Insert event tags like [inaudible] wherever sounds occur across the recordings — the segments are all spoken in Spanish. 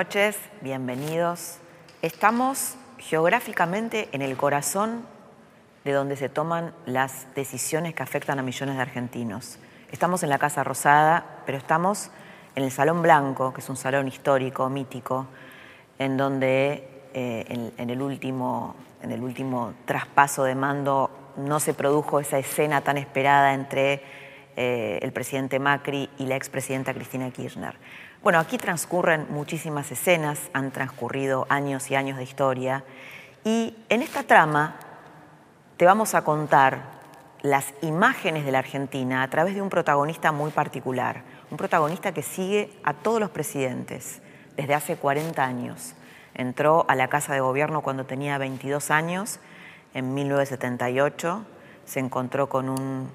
Noches, bienvenidos. Estamos geográficamente en el corazón de donde se toman las decisiones que afectan a millones de argentinos. Estamos en la Casa Rosada, pero estamos en el Salón Blanco, que es un salón histórico, mítico, en donde eh, en, el último, en el último traspaso de mando no se produjo esa escena tan esperada entre eh, el presidente Macri y la expresidenta Cristina Kirchner. Bueno, aquí transcurren muchísimas escenas, han transcurrido años y años de historia y en esta trama te vamos a contar las imágenes de la Argentina a través de un protagonista muy particular, un protagonista que sigue a todos los presidentes desde hace 40 años. Entró a la Casa de Gobierno cuando tenía 22 años, en 1978, se encontró con un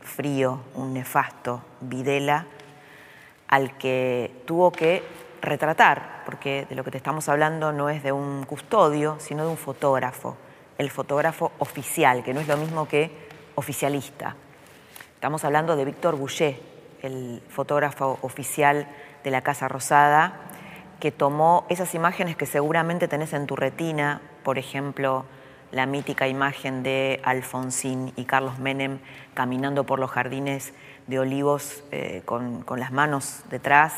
frío, un nefasto Videla, al que tuvo que retratar, porque de lo que te estamos hablando no es de un custodio, sino de un fotógrafo, el fotógrafo oficial, que no es lo mismo que oficialista. Estamos hablando de Víctor Boucher, el fotógrafo oficial de la Casa Rosada, que tomó esas imágenes que seguramente tenés en tu retina, por ejemplo, la mítica imagen de Alfonsín y Carlos Menem caminando por los jardines de olivos eh, con, las manos detrás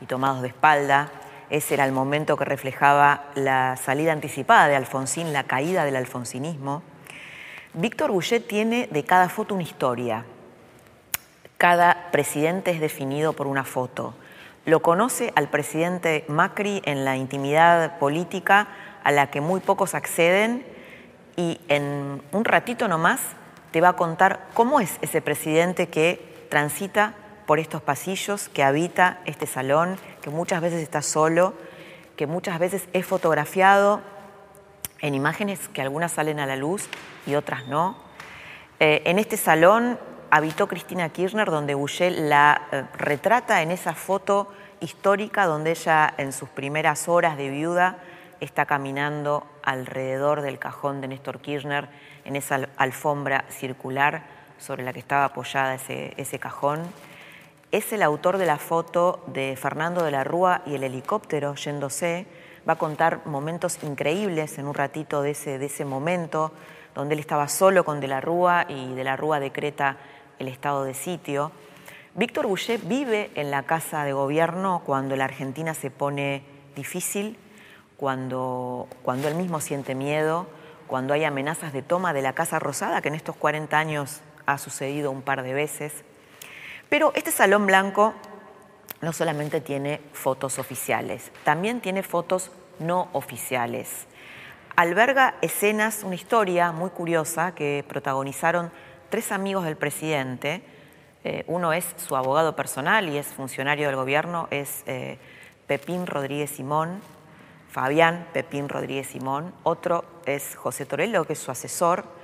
y tomados de espalda. Ese era el momento que reflejaba la salida anticipada de Alfonsín, la caída del alfonsinismo. Víctor Bouchet tiene de cada foto una historia. Cada presidente es definido por una foto. Lo conoce al presidente Macri en la intimidad política a la que muy pocos acceden y en un ratito nomás te va a contar cómo es ese presidente que transita por estos pasillos, que habita este salón, que muchas veces está solo, que muchas veces es fotografiado en imágenes que algunas salen a la luz y otras no. Eh, en este salón habitó Cristina Kirchner, donde Boucher la eh, retrata en esa foto histórica donde ella en sus primeras horas de viuda está caminando alrededor del cajón de Néstor Kirchner en esa alfombra circular sobre la que estaba apoyada ese, ese cajón. Es el autor de la foto de Fernando de la Rúa y el helicóptero yéndose. Va a contar momentos increíbles en un ratito de ese, de ese momento, donde él estaba solo con De la Rúa y De la Rúa decreta el estado de sitio. Víctor Boucher vive en la casa de gobierno cuando la Argentina se pone difícil, cuando, cuando él mismo siente miedo, cuando hay amenazas de toma de la Casa Rosada, que en estos 40 años ha sucedido un par de veces. Pero este Salón Blanco no solamente tiene fotos oficiales, también tiene fotos no oficiales. Alberga escenas, una historia muy curiosa que protagonizaron tres amigos del presidente. Eh, uno es su abogado personal y es funcionario del gobierno, es eh, Pepín Rodríguez Simón, Fabián Pepín Rodríguez Simón. Otro es José Torello, que es su asesor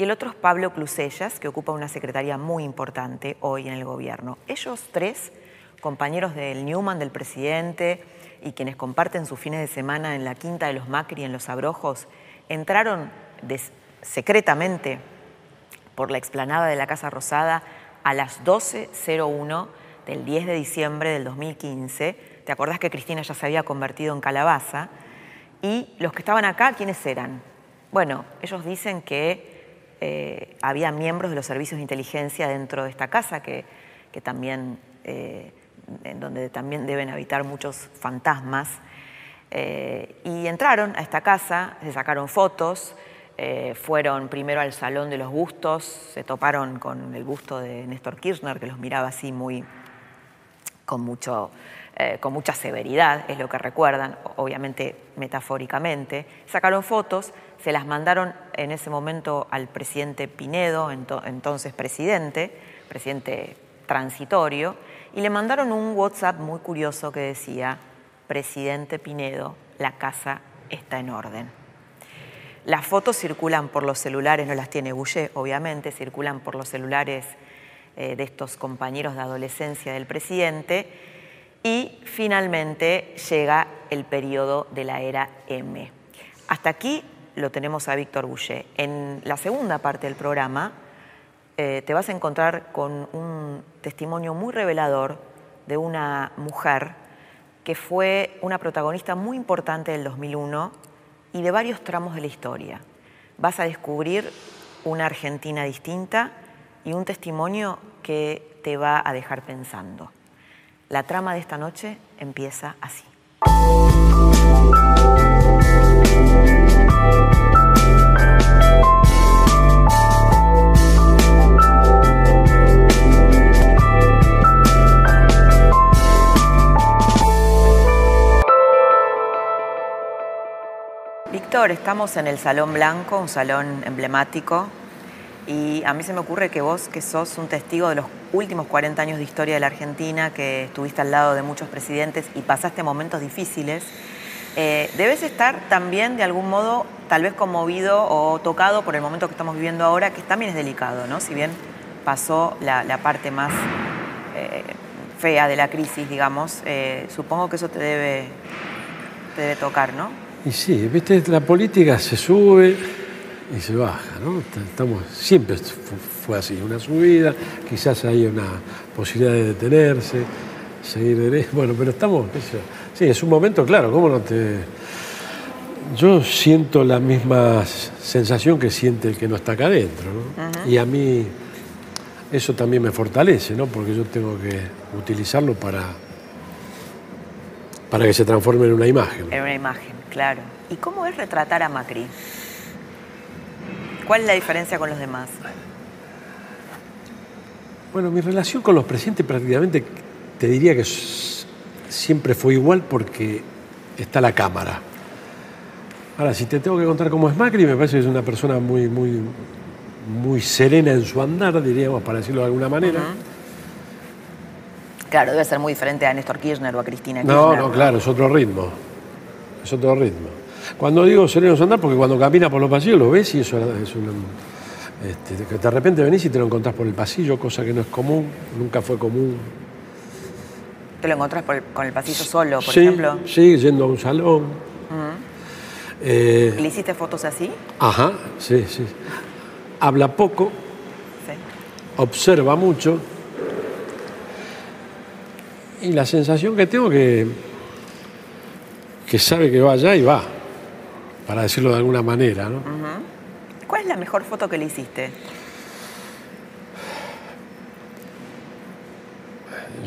y el otro es Pablo Clusellas, que ocupa una secretaría muy importante hoy en el gobierno. Ellos tres, compañeros del Newman, del presidente, y quienes comparten sus fines de semana en la Quinta de los Macri, en Los Abrojos, entraron secretamente por la explanada de la Casa Rosada a las 12.01 del 10 de diciembre del 2015. ¿Te acordás que Cristina ya se había convertido en calabaza? Y los que estaban acá, ¿quiénes eran? Bueno, ellos dicen que eh, había miembros de los servicios de inteligencia dentro de esta casa que, también, eh, en donde también deben habitar muchos fantasmas. Eh, y entraron a esta casa, se sacaron fotos, fueron primero al Salón de los Bustos, se toparon con el busto de Néstor Kirchner, que los miraba así muy con, mucho, con mucha severidad, es lo que recuerdan, obviamente metafóricamente. Sacaron fotos, se las mandaron en ese momento al presidente Pinedo, entonces presidente, presidente transitorio, y le mandaron un WhatsApp muy curioso que decía, presidente Pinedo, la casa está en orden. Las fotos circulan por los celulares, no las tiene Boucher, obviamente, circulan por los celulares eh, de estos compañeros de adolescencia del presidente y finalmente llega el periodo de la era M. Hasta aquí lo tenemos a Víctor Boucher. En la segunda parte del programa eh, te vas a encontrar con un testimonio muy revelador de una mujer que fue una protagonista muy importante del 2001 y de varios tramos de la historia. Vas a descubrir una Argentina distinta y un testimonio que te va a dejar pensando. La trama de esta noche empieza así. Víctor, estamos en el Salón Blanco, un salón emblemático, y a mí se me ocurre que vos, que sos un testigo de los últimos 40 años de historia de la Argentina, que estuviste al lado de muchos presidentes y pasaste momentos difíciles, eh, debes estar también de algún modo tal vez conmovido o tocado por el momento que estamos viviendo ahora, que también es delicado, ¿no? Si bien pasó la, parte más eh, fea de la crisis, digamos, eh, supongo que eso te debe, te debe tocar, ¿no? Y sí, viste, la política se sube y se baja, ¿no? Estamos, siempre fue así, una subida, quizás hay una posibilidad de detenerse, seguir derecho, bueno, pero estamos, sí, es un momento, claro, ¿cómo no te...? Yo siento la misma sensación que siente el que no está acá adentro, ¿no? Y a mí eso también me fortalece, ¿no? Porque yo tengo que utilizarlo para, para que se transforme en una imagen. En una imagen. Claro. ¿Y cómo es retratar a Macri? ¿Cuál es la diferencia con los demás? Bueno, mi relación con los presidentes prácticamente te diría que siempre fue igual porque está la cámara. Ahora, si te tengo que contar cómo es Macri, me parece que es una persona muy, muy, muy serena en su andar, diríamos, para decirlo de alguna manera. Claro, debe ser muy diferente a Néstor Kirchner o a Cristina Kirchner. No, no, claro, es otro ritmo es otro ritmo. Cuando digo sereno andar, porque cuando camina por los pasillos lo ves y eso es un... Este, que de repente venís y te lo encontrás por el pasillo, cosa que no es común, nunca fue común. ¿Te lo encontrás con el pasillo solo, por ejemplo? Sí, yendo a un salón. Eh, ¿Le hiciste fotos así? Ajá, sí, sí. Habla poco, sí. observa mucho. Y la sensación que tengo que que sabe que va allá y va, para decirlo de alguna manera. ¿no? ¿Cuál es la mejor foto que le hiciste?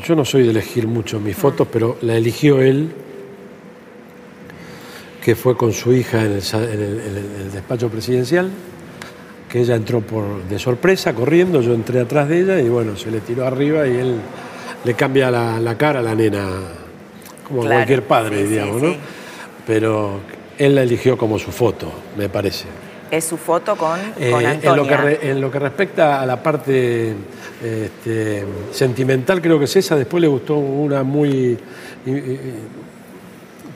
Yo no soy de elegir mucho mis fotos, pero la eligió él, que fue con su hija en el, despacho presidencial, que ella entró por, de sorpresa, corriendo, yo entré atrás de ella y bueno, se le tiró arriba y él le cambia la cara a la nena como cualquier padre, digamos, ¿no? Pero él la eligió como su foto, me parece. Es su foto con, eh, En lo, que en lo que respecta a la parte este, sentimental, creo que es esa. Después le gustó una muy.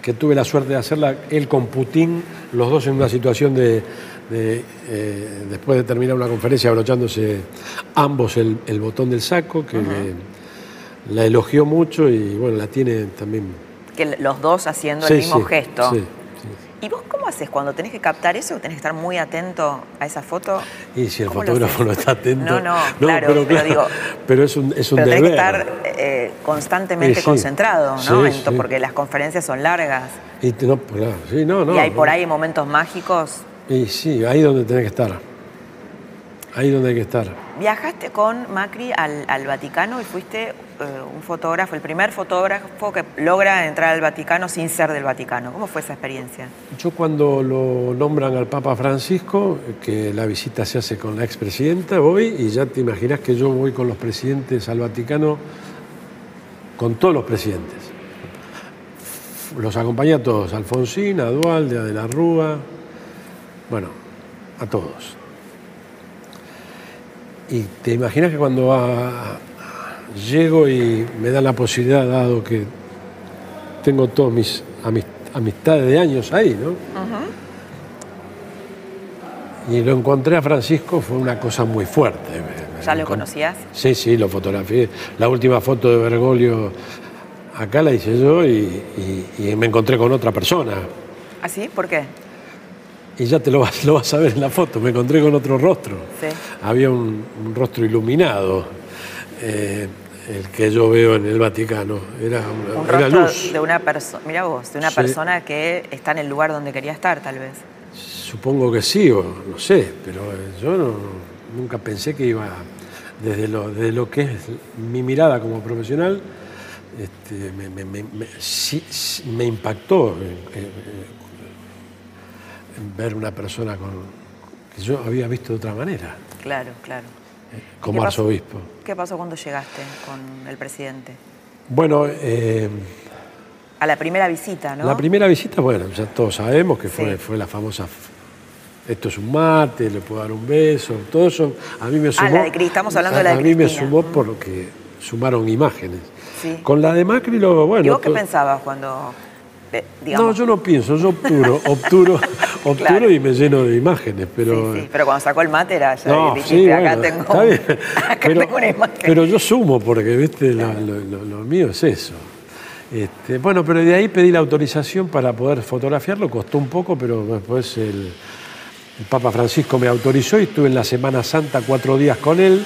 que tuve la suerte de hacerla, él con Putin, los dos en una situación de. Eh, después de terminar una conferencia, abrochándose ambos el, botón del saco, que la elogió mucho y bueno, la tiene también que los dos haciendo el mismo gesto. ¿Y vos cómo haces cuando tenés que captar eso? ¿Tenés que estar muy atento a esa foto? Y si el fotógrafo no está atento. No, no, claro, pero, digo. Pero es un, es un pero deber. que estar eh, constantemente concentrado, ¿no? porque las conferencias son largas. Y, no, sí, no, no, y hay por ahí momentos mágicos. Y sí, ahí donde tenés que estar. Ahí donde hay que estar. Viajaste con Macri al, al Vaticano y fuiste un fotógrafo, el primer fotógrafo que logra entrar al Vaticano sin ser del Vaticano. ¿Cómo fue esa experiencia? Yo cuando lo nombran al Papa Francisco, que la visita se hace con la expresidenta, voy y ya te imaginas que yo voy con los presidentes al Vaticano con todos los presidentes. Los acompañé a todos, Alfonsín, a Dualde, a De la Rúa, bueno, a todos. Y te imaginas que cuando va- llego y me dan la posibilidad, dado que tengo todas mis amis- amistades de años ahí, ¿no? Y lo encontré a Francisco, fue una cosa muy fuerte. ¿Ya lo conocías? Sí, sí, lo fotografié. La última foto de Bergoglio acá la hice yo y, y- y me encontré con otra persona. ¿Ah, ¿Por qué? Y ya te lo vas, lo vas a ver en la foto, me encontré con otro rostro. Sí. Había un, un rostro iluminado, eh, el que yo veo en el Vaticano. Era, una- Un era luz. de una persona, mira vos, de una Sí. persona que está en el lugar donde quería estar, tal vez. Supongo que sí, o no sé, pero eh, yo no- nunca pensé que iba, desde lo, desde lo que es mi mirada como profesional, este, me, me- me- me- sí- sí me impactó eh, eh, ver una persona con, que yo había visto de otra manera, Claro, claro. Como ¿Qué pasó? arzobispo. ¿Qué pasó cuando llegaste con el presidente? Bueno, eh, A la primera visita, ¿no? la primera visita, bueno, ya todos sabemos que fue, Sí. fue la famosa, esto es un mate, le puedo dar un beso, todo eso a mí me sumó. Ah, la de Cri- estamos hablando de la a de mí me sumó porque sumaron imágenes. Sí. Con la de Macri, lo, bueno. ¿Y vos qué pensabas cuando, No, yo no pienso, yo obturo, [laughs] obturo, obturo Claro. y me lleno de imágenes, pero. sí, sí, pero cuando sacó el mate era ya No, dijiste, sí, acá bueno, tengo, [laughs] acá pero, tengo una imagen. pero yo sumo porque, viste, lo, lo- lo- lo mío es eso. Este, bueno, pero de ahí pedí la autorización para poder fotografiarlo, costó un poco, pero después el, el Papa Francisco me autorizó y estuve en la Semana Santa cuatro días con él.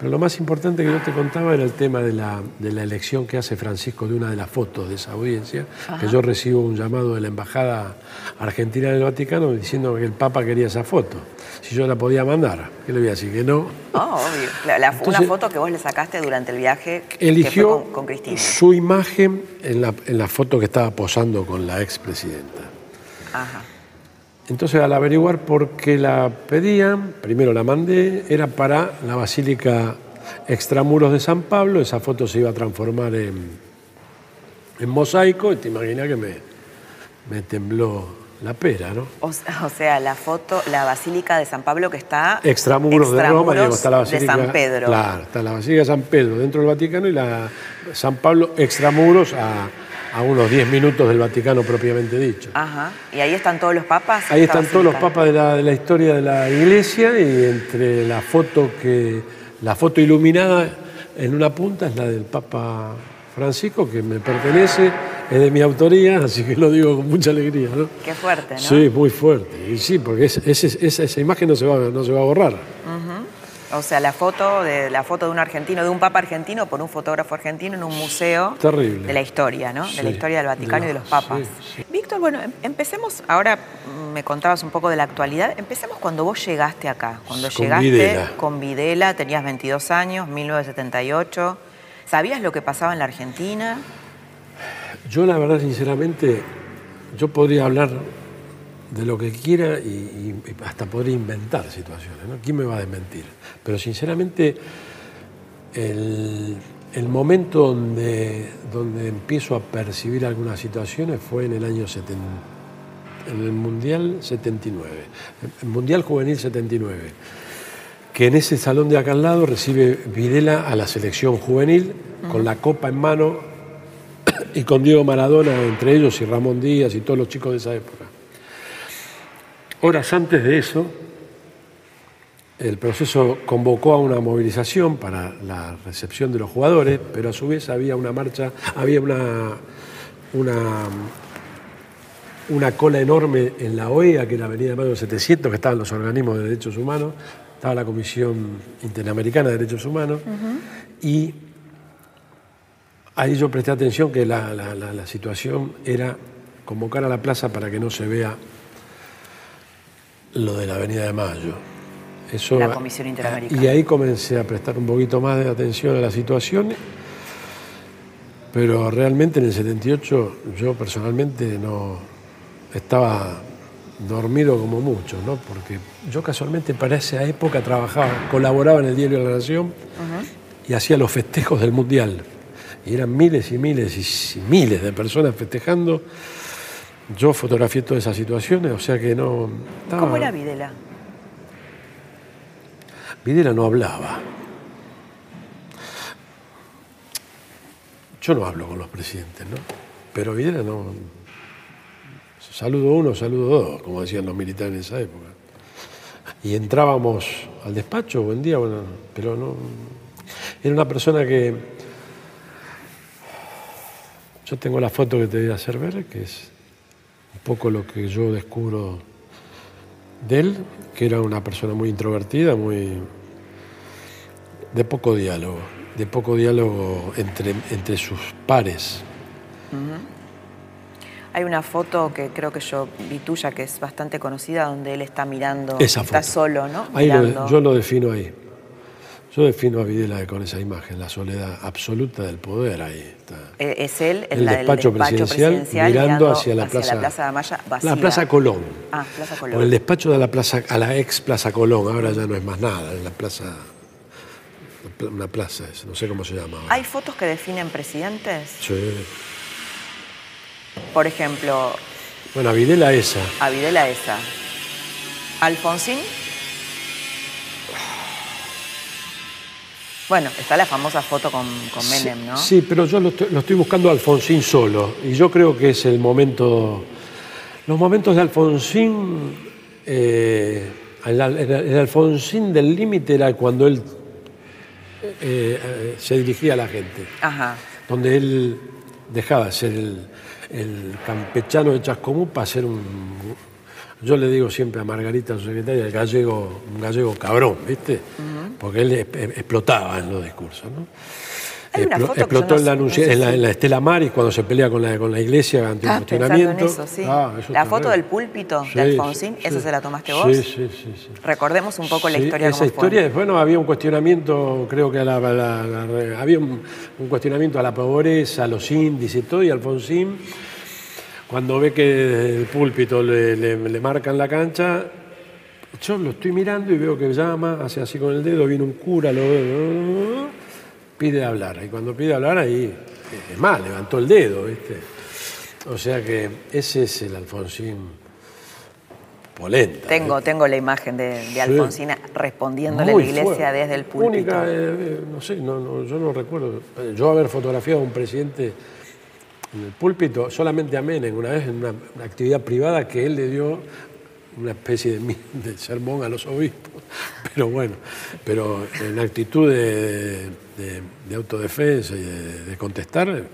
Pero lo más importante que yo te contaba era el tema de la, de la elección que hace Francisco de una de las fotos de esa audiencia, que yo recibo un llamado de la Embajada Argentina en el Vaticano diciendo que el Papa quería esa foto, si yo la podía mandar. ¿Qué le voy a decir? Que no. No, obvio. La- la- una foto que vos le sacaste durante el viaje que Eligió fue con, con Cristina. su imagen en la, en la foto que estaba posando con la expresidenta. Ajá. Entonces, al averiguar por qué la pedían, primero la mandé, era para la Basílica Extramuros de San Pablo. Esa foto se iba a transformar en, en mosaico y te imaginas que me, me tembló la pera, ¿no? O, o sea, la foto, la Basílica de San Pablo que está... Extramuros de Roma, digo, extramuros está la Basílica de San Pedro. Claro, está la Basílica de San Pedro dentro del Vaticano y la San Pablo extramuros a, a unos 10 minutos del Vaticano propiamente dicho. Ajá. Y ahí están todos los papas. Ahí están todos los papas de la, de la historia de la iglesia y entre la foto que la foto iluminada en una punta es la del Papa Francisco que me pertenece, es de mi autoría, así que lo digo con mucha alegría, ¿no? Qué fuerte, ¿no? Sí, muy fuerte. Y sí, porque es- ese- esa, esa imagen no se va, no se va a borrar. O sea, la foto de la foto de un argentino, de un papa argentino por un fotógrafo argentino en un museo Terrible. de la historia, ¿no? de la historia del Vaticano de y de los papas. sí, sí. Víctor, bueno, em- empecemos, ahora me contabas un poco de la actualidad, empecemos cuando vos llegaste acá, cuando Con llegaste Videla. con Videla, tenías 22 años, 1978, ¿sabías lo que pasaba en la Argentina? Yo la verdad, sinceramente, yo podría hablar de lo que quiera y, hasta podría inventar situaciones, ¿no? ¿Quién me va a desmentir? Pero sinceramente, el, el momento donde, donde empiezo a percibir algunas situaciones fue en el año 70, en el Mundial 79, el Mundial Juvenil 79, que en ese salón de acá al lado recibe Videla a la selección juvenil con la copa en mano [coughs] y con Diego Maradona entre ellos y Ramón Díaz y todos los chicos de esa época. Horas antes de eso, el proceso convocó a una movilización para la recepción de los jugadores, pero a su vez había una marcha, había una, una, una cola enorme en la OEA, que era la Avenida Mayo 700, que estaban los organismos de derechos humanos, estaba la Comisión Interamericana de Derechos Humanos, y ahí yo presté atención que la, la- la- la situación era convocar a la plaza para que no se vea lo de la Avenida de Mayo. Eso, La Comisión Interamericana. Y ahí comencé a prestar un poquito más de atención a la situación, pero realmente en el 78 yo personalmente no estaba dormido como muchos, ¿no? porque yo casualmente para esa época trabajaba, colaboraba en el diario La Nación y hacía los festejos del Mundial. y eran miles y miles y miles de personas festejando. Yo fotografié todas esas situaciones, o sea que no... ¿Cómo era Videla? Videla no hablaba. Yo no hablo con los presidentes, ¿no? Pero Videla no... Saludo uno, saludo dos, como decían los militares en esa época. Y entrábamos al despacho, buen día, bueno, pero no... Era una persona que... Yo tengo la foto que te voy a hacer ver, que es un poco lo que yo descubro de él, que era una persona muy introvertida, muy de poco diálogo, de poco diálogo entre, entre sus pares. Hay una foto que creo que yo vi tuya, que es bastante conocida, donde él está mirando, está solo, ¿no? Ahí yo lo defino ahí. Yo defino a Videla con esa imagen, la soledad absoluta del poder ahí está. Eh, es él en el despacho, presidencial, mirando, hacia, la, plaza, la plaza de Maya vacía. La Plaza Colón. Ah, Plaza Colón. Por el despacho de la plaza, a la ex Plaza Colón, ahora ya no es más nada, es la plaza, una plaza, no sé cómo se llama. ¿Hay fotos que definen presidentes? Sí. Por ejemplo. Bueno, a Videla esa. A Videla esa. Alfonsín. Bueno, está la famosa foto con, Menem, ¿no? Sí, pero yo lo estoy, buscando a Alfonsín solo. Y yo creo que es el momento. Los momentos de Alfonsín. Eh, el, Alfonsín del límite era cuando él eh, eh, se dirigía a la gente. Ajá. Donde él dejaba de ser el, el campechano de Chascomú para ser un yo le digo siempre a Margarita, su secretaria, el gallego, un gallego cabrón, ¿viste? Porque él explotaba en los discursos, ¿no? explotó en, la, en, la, Estela Maris cuando se pelea con la, con la iglesia ante un cuestionamiento. Eso, sí. Ah, la foto del púlpito de Alfonsín, ¿esa se la tomaste vos? Sí, sí, sí. Recordemos un poco la historia. Esa historia, bueno, había un cuestionamiento, creo que había un, un, cuestionamiento a la pobreza, a los índices y todo, y Alfonsín cuando ve que el púlpito le, marcan la cancha, yo lo estoy mirando y veo que llama, hace así con el dedo, viene un cura, lo pide hablar. Y cuando pide hablar ahí, es más, levantó el dedo, ¿viste? O sea que ese es el Alfonsín polenta. Tengo, tengo la imagen de, Alfonsín respondiéndole a la iglesia desde el púlpito. Única, eh, eh, no sé, yo no recuerdo. Yo haber fotografiado a un presidente en el púlpito solamente a Menem, una vez en una, actividad privada que él le dio una especie de, sermón a los obispos, [laughs] pero bueno, pero en actitud de, autodefensa y de, contestar, no,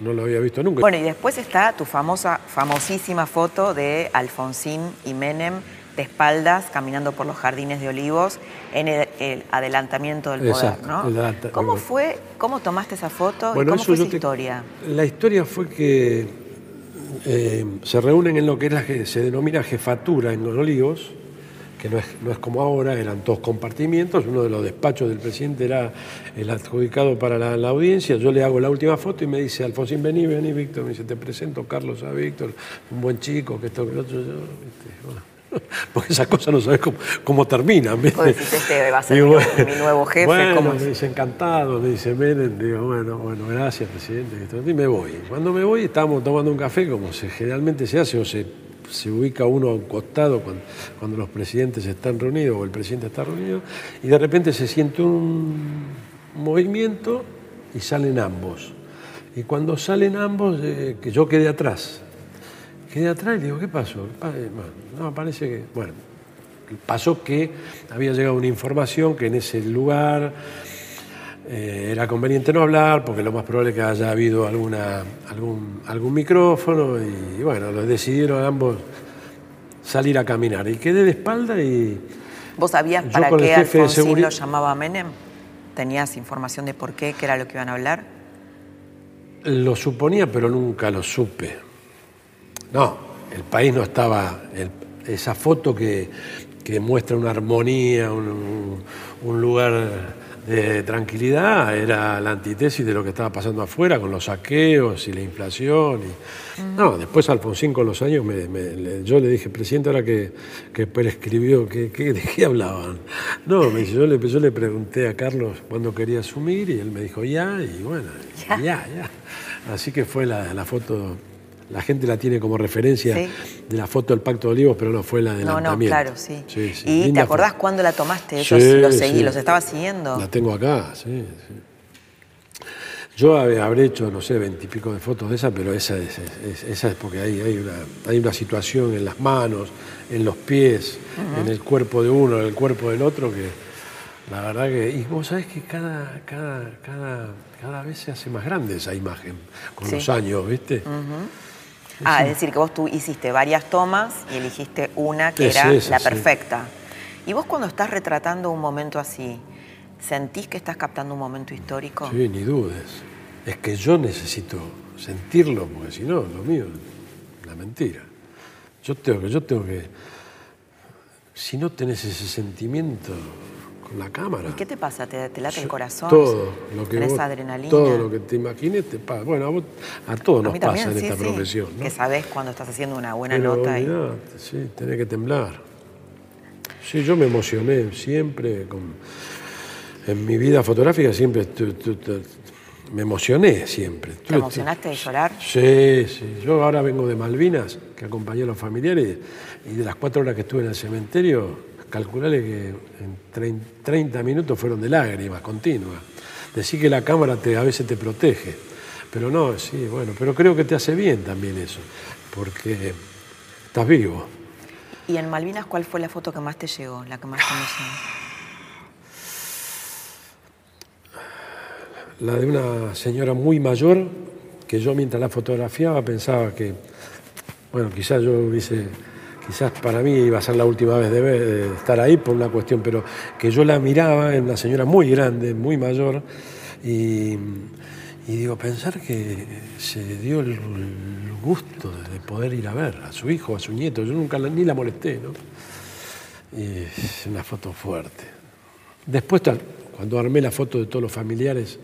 no, lo había visto nunca. Bueno, y después está tu famosa, famosísima foto de Alfonsín y Menem de espaldas caminando por los jardines de olivos en el, adelantamiento del poder, ¿no? ¿Cómo fue, cómo tomaste esa foto y cómo fue esa historia? La historia fue que eh, se reúnen en lo que se denomina jefatura en los olivos, que no es, no es como ahora, eran dos compartimientos, uno de los despachos del presidente era el adjudicado para la, audiencia, yo le hago la última foto y me dice, Alfonsín, vení, vení, Víctor, me dice, te presento Carlos a Víctor, un buen chico, que esto, que lo otro, yo, [laughs] porque esas cosas no sabes cómo, terminan. este va a ser mi, nuevo jefe. Bueno, me dice encantado, me dice Menem, digo, bueno, bueno, gracias, presidente. Y me voy. Cuando me voy, estamos tomando un café, como se, generalmente se hace, o se, se ubica uno a un costado cuando, cuando, los presidentes están reunidos o el presidente está reunido, y de repente se siente un movimiento y salen ambos. Y cuando salen ambos, eh, que yo quedé atrás, Quedé atrás y digo, ¿qué pasó? Eh, no, parece que, bueno, pasó que había llegado una información que en ese lugar eh, era conveniente no hablar, porque lo más probable es que haya habido alguna, algún, algún micrófono, y, bueno, lo decidieron ambos salir a caminar. Y quedé de espalda y... ¿Vos sabías para qué Alfonsín lo llamaba Menem? ¿Tenías información de por qué, qué era lo que iban a hablar? Lo suponía, pero nunca lo supe. No, el país no estaba. esa foto que, muestra una armonía, un, lugar eh, tranquilidad era la antítesis de lo que estaba pasando afuera con los saqueos y la inflación. Y... No, después Alfonsín con los años, yo le dije, presidente, ahora que, que prescribió, ¿qué, ¿de qué hablaban? No, me dice, yo, le, yo le pregunté a Carlos cuándo quería asumir y él me dijo, ya, y bueno, ya, ya. Así que fue la, la foto la gente la tiene como referencia de la foto del Pacto de Olivos, pero no fue la adelantamiento. No, no, claro, sí. ¿Y te acordás cuándo la tomaste? Yo los seguí, los estaba siguiendo. La tengo acá, sí, Yo habré hecho, no sé, veintipico de fotos de esa, pero esa es, esa es porque hay, hay, una, hay una situación en las manos, en los pies, en el cuerpo de uno, en el cuerpo del otro, que la verdad que... Y vos sabés que cada, cada, cada, cada vez se hace más grande esa imagen con los años, ¿viste? Ah, es decir, que vos tú hiciste varias tomas y elegiste una que era la perfecta. Y vos cuando estás retratando un momento así, ¿sentís que estás captando un momento histórico? Sí, ni dudes. Es que yo necesito sentirlo, porque si no, lo mío es la mentira. Yo tengo que, yo tengo que. Si no tenés ese sentimiento, la cámara. ¿Y qué te pasa? ¿Te, late el corazón? Todo lo que ¿Tenés adrenalina? Todo lo que te imagines te pasa. Bueno, a, todos nos pasa en esta profesión. Que sabes cuando estás haciendo una buena nota. Y... Sí, tenés que temblar. Sí, yo me emocioné siempre. en mi vida fotográfica siempre me emocioné siempre. ¿Te emocionaste de llorar? Sí, sí. Yo ahora vengo de Malvinas, que acompañé a los familiares, y de las cuatro horas que estuve en el cementerio, calcularle que en 30 minutos fueron de lágrimas continuas. Decir que la cámara te, a veces te protege, pero no, sí, bueno, pero creo que te hace bien también eso, porque estás vivo. ¿Y en Malvinas cuál fue la foto que más te llegó, la que más te emocionó? La de una señora muy mayor, que yo mientras la fotografiaba pensaba que, bueno, quizás yo hubiese quizás para mí iba a ser la última vez de, estar ahí por una cuestión, pero que yo la miraba, en una señora muy grande, muy mayor, y, digo, pensar que se dio el, gusto de poder ir a ver a su hijo, a su nieto, yo nunca ni la molesté, ¿no? Es una foto fuerte. Después, cuando armé la foto de todos los familiares,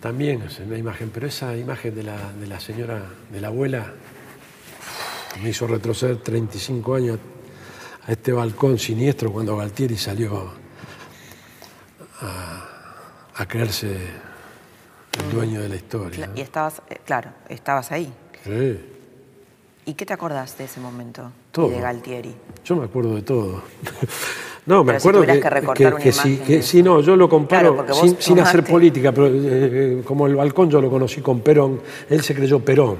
también es una imagen, pero esa imagen de la, de la señora, de la abuela, me hizo retroceder 35 años a este balcón siniestro cuando Galtieri salió a, creerse el dueño de la historia. Y estabas, eh, claro, estabas ahí. Sí. ¿Y qué te acordás de ese momento? Todo. de Galtieri. Yo me acuerdo de todo. [laughs] No, me acuerdo que, que, recortar que, sí, que sí, no, yo lo comparo sin, hacer política, pero eh, eh, como el balcón yo lo conocí con Perón, él se creyó Perón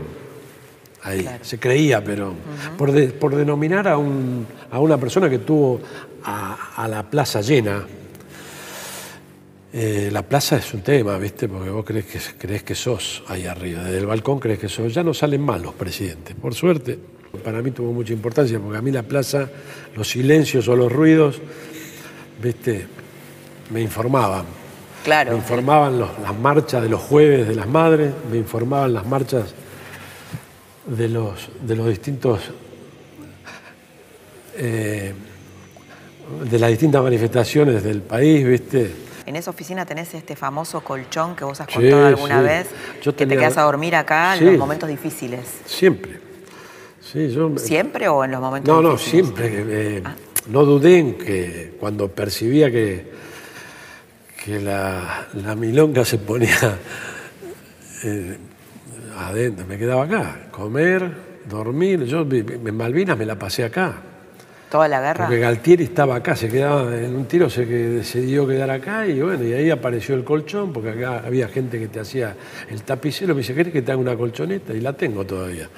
ahí, se creía, pero por, por, denominar a, un, a, una persona que tuvo a, la plaza llena, eh, la plaza es un tema, ¿viste? Porque vos crees que, crees que sos ahí arriba, desde el balcón crees que sos, ya no salen mal los presidentes, por suerte. Para mí tuvo mucha importancia, porque a mí la plaza, los silencios o los ruidos, ¿viste? Me informaban. Claro. Me informaban las marchas de los jueves de las madres, me informaban las marchas de los, de los distintos, eh, de las distintas manifestaciones del país, ¿viste? En esa oficina tenés este famoso colchón que vos has contado alguna vez, que te quedas a dormir acá en los momentos difíciles. Siempre. ¿Siempre o en los momentos no, difíciles? No, siempre. Eh, ah. No dudé en que cuando percibía que, que la, milonga se ponía eh, adentro, me quedaba acá, comer, dormir. Yo en Malvinas me la pasé acá. ¿Toda la guerra? Porque Galtieri estaba acá, se quedaba en un tiro, se decidió quedar acá y bueno, y ahí apareció el colchón, porque acá había gente que te hacía el tapicero, me dice, ¿querés que te haga una colchoneta? Y la tengo todavía.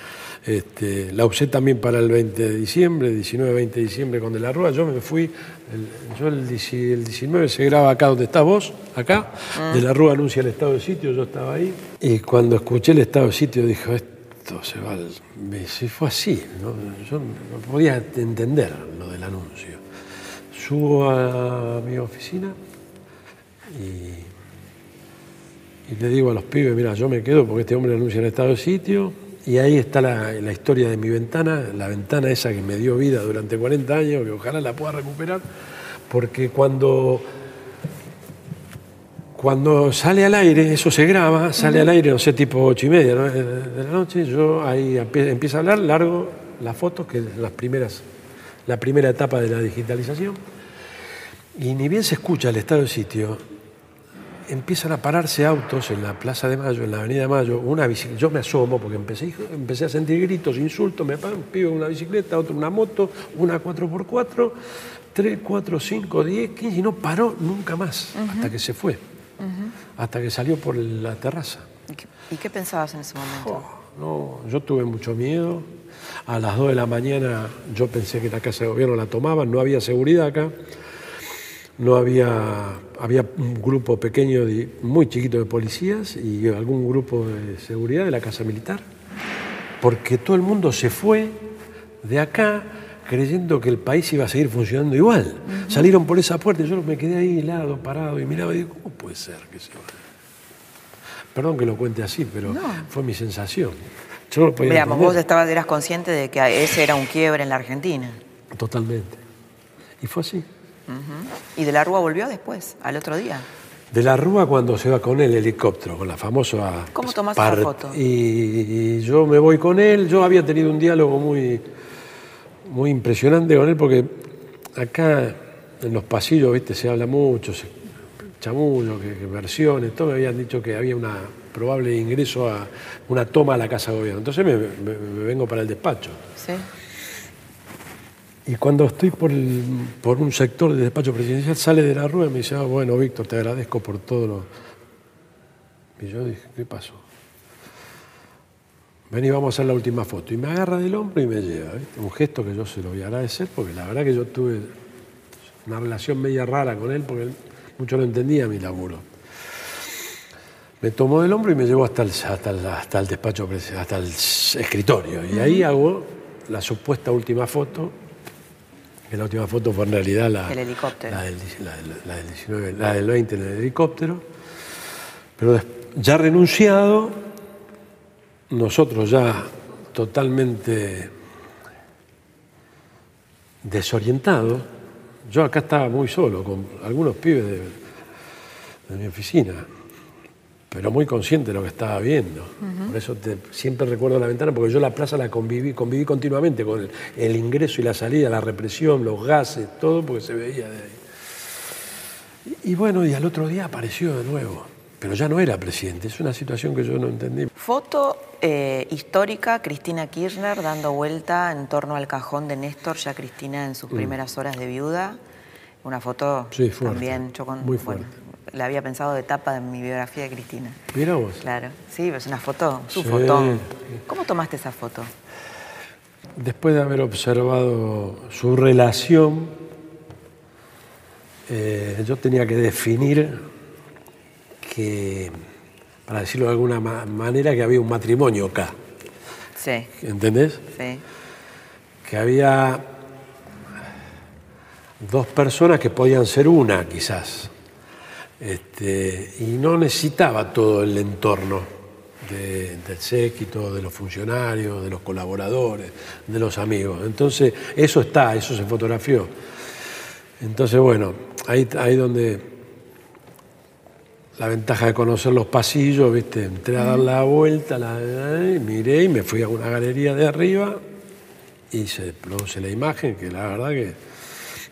Este, la usé también para el 20 de diciembre, 19-20 de diciembre con De la Rúa. Yo me fui, el, yo el, 19 se graba acá donde estás vos, acá. Ah. De la Rúa anuncia el estado de sitio, yo estaba ahí. Y cuando escuché el estado de sitio dijo, esto se va al... Se fue así, yo no podía entender lo del anuncio. Subo a mi oficina y, y le digo a los pibes, mira, yo me quedo porque este hombre anuncia el estado de sitio y ahí está la, historia de mi ventana, la ventana esa que me dio vida durante 40 años, que ojalá la pueda recuperar, porque cuando cuando sale al aire, eso se graba, sale al aire, no sé, tipo ocho y media ¿no? de la noche, yo ahí empiezo a hablar, largo las fotos, que las primeras, la primera etapa de la digitalización, y ni bien se escucha el estado del sitio, empiezan a pararse autos en la Plaza de Mayo, en la Avenida Mayo, una bicicleta. Yo me asomo porque empecé, empecé a sentir gritos, insultos, me pagan, pido una bicicleta, otro una moto, una 4x4, 3, 4, 5, 10, 15, y no paró nunca más, hasta que se fue, hasta que salió por la terraza. ¿Y qué, pensabas en ese momento? Oh, no, yo tuve mucho miedo. A las 2 de la mañana yo pensé que la Casa de Gobierno la tomaban, no había seguridad acá no había, había un grupo pequeño, muy chiquito de policías y algún grupo de seguridad de la Casa Militar, porque todo el mundo se fue de acá creyendo que el país iba a seguir funcionando igual. Salieron por esa puerta y yo me quedé ahí helado, parado y miraba y digo, ¿cómo puede ser que se vaya? Perdón que lo cuente así, pero fue mi sensación. Yo vos estabas, eras consciente de que ese era un quiebre en la Argentina. Totalmente. Y fue así. ¿Y de la Rúa volvió después, al otro día? De la Rúa cuando se va con el helicóptero, con la famosa... ¿Cómo tomaste la foto? Y, yo me voy con él, yo había tenido un diálogo muy, muy impresionante con él porque acá en los pasillos, viste, se habla mucho, se, chamullo, que, versiones, todo me habían dicho que había una probable ingreso a una toma a la Casa de Gobierno. Entonces me, me vengo para el despacho. Sí. Y cuando estoy por, por, un sector del despacho presidencial, sale de la rueda y me dice, ah, bueno, Víctor, te agradezco por todo lo... Y yo dije, ¿qué pasó? Ven y vamos a hacer la última foto. Y me agarra del hombro y me lleva. Un gesto que yo se lo voy a agradecer, porque la verdad que yo tuve una relación media rara con él, porque él mucho no entendía mi laburo. Me tomó del hombro y me llevó hasta el, hasta el, hasta el despacho, hasta el escritorio. Y ahí hago la supuesta última foto la última foto fue en realidad la, del helicóptero. La, del, la, del 20 en el helicóptero. Pero ya renunciado, nosotros ya totalmente desorientados, yo acá estaba muy solo con algunos pibes de mi oficina pero muy consciente de lo que estaba viendo. Por eso siempre recuerdo la ventana, porque yo la plaza la conviví, conviví continuamente con el, ingreso y la salida, la represión, los gases, todo, porque se veía de ahí. Y, bueno, y al otro día apareció de nuevo, pero ya no era presidente, es una situación que yo no entendí. Foto eh, histórica, Cristina Kirchner dando vuelta en torno al cajón de Néstor, ya Cristina en sus mm. primeras horas de viuda. Una foto también yo muy fuerte la había pensado de tapa de mi biografía de Cristina. Mira vos. Claro, sí, es una foto, su foto. ¿Cómo tomaste esa foto? Después de haber observado su relación, eh, yo tenía que definir que, para decirlo de alguna manera, que había un matrimonio acá. Sí. ¿Entendés? Sí. Que había dos personas que podían ser una, quizás. Este, y no necesitaba todo el entorno del séquito, de los funcionarios, de los colaboradores, de los amigos. Entonces, eso está, eso se fotografió. Entonces, bueno, ahí, ahí donde la ventaja de conocer los pasillos, ¿viste? Entré a dar la vuelta, la, miré y me fui a una galería de arriba y se produce la imagen, que la verdad que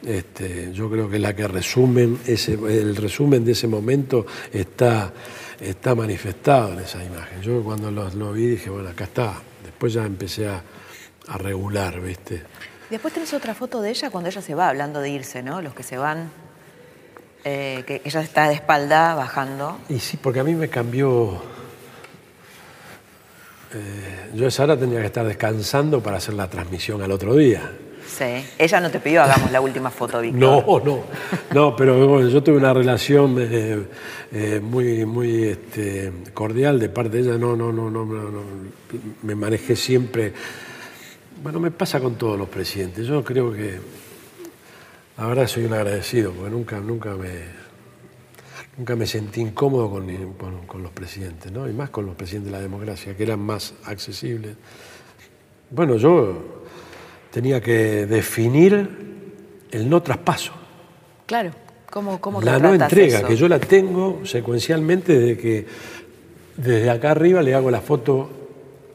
este, yo creo que la que resumen ese, el resumen de ese momento está, está manifestado en esa imagen. Yo cuando lo, vi dije, bueno, acá está. Después ya empecé a, regular, ¿viste? Después tenés otra foto de ella cuando ella se va, hablando de irse, ¿no? Los que se van, eh, que ella está de espalda bajando. Y sí, porque a mí me cambió. Eh, yo esa hora tenía que estar descansando para hacer la transmisión al otro día. Sí. Ella no te pidió hagamos la última foto, [laughs] Víctor. No, no. No, pero yo tuve una relación eh, eh, muy, muy este, cordial de parte de ella. No, no, no, no, no, Me manejé siempre. Bueno, me pasa con todos los presidentes. Yo creo que. La verdad soy un agradecido, porque nunca, nunca me. Nunca me sentí incómodo con, con los presidentes, ¿no? Y más con los presidentes de la democracia, que eran más accesibles. Bueno, yo tenía que definir el no traspaso. Claro, ¿Cómo, cómo la no entrega, que yo la tengo secuencialmente desde que desde acá arriba le hago la foto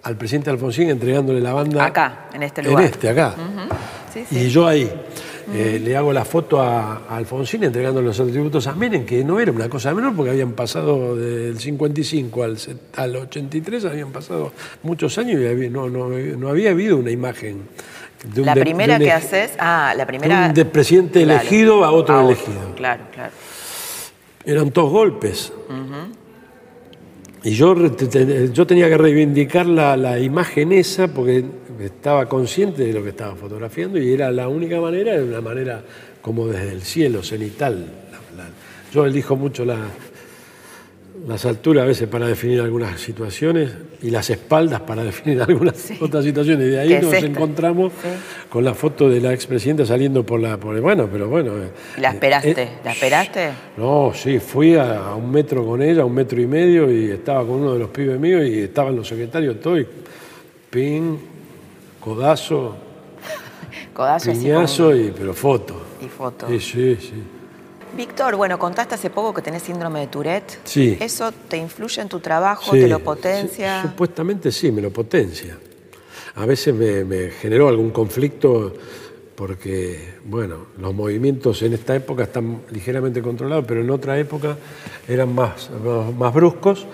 al presidente Alfonsín entregándole la banda. Acá, en este lugar. En este, acá. Y yo ahí. Eh, le hago la foto a, Alfonsín entregando los atributos a Menem, que no era una cosa menor porque habían pasado del 55 al, al 83, habían pasado muchos años y no, no, había habido una imagen. De un la primera que haces, ah, la primera. De un presidente elegido a otro elegido. Claro, claro. Eran dos golpes. Y yo, yo tenía que reivindicar la, la, imagen esa porque estaba consciente de lo que estaba fotografiando y era la única manera, era una manera como desde el cielo, cenital. yo elijo mucho la, las alturas a veces para definir algunas situaciones y las espaldas para [laughs] definir algunas otras situaciones. Y de ahí nos encontramos con la foto de la expresidenta saliendo por la... Por, bueno, pero bueno... ¿La esperaste? Eh, ¿La esperaste? No, sí, fui a, un metro con ella, un metro y medio, y estaba con uno de los pibes míos y estaban los secretarios todos, y pin, codazo, [laughs] codazo piñazo, y, pero foto. Y foto. Sí, sí, sí. Víctor, bueno, contaste hace poco que tenés síndrome de Tourette. Sí. ¿Eso te influye en tu trabajo? ¿Te lo potencia? supuestamente sí, me lo potencia. A veces me, generó algún conflicto porque, bueno, los movimientos en esta época están ligeramente controlados, pero en otra época eran más, más, bruscos.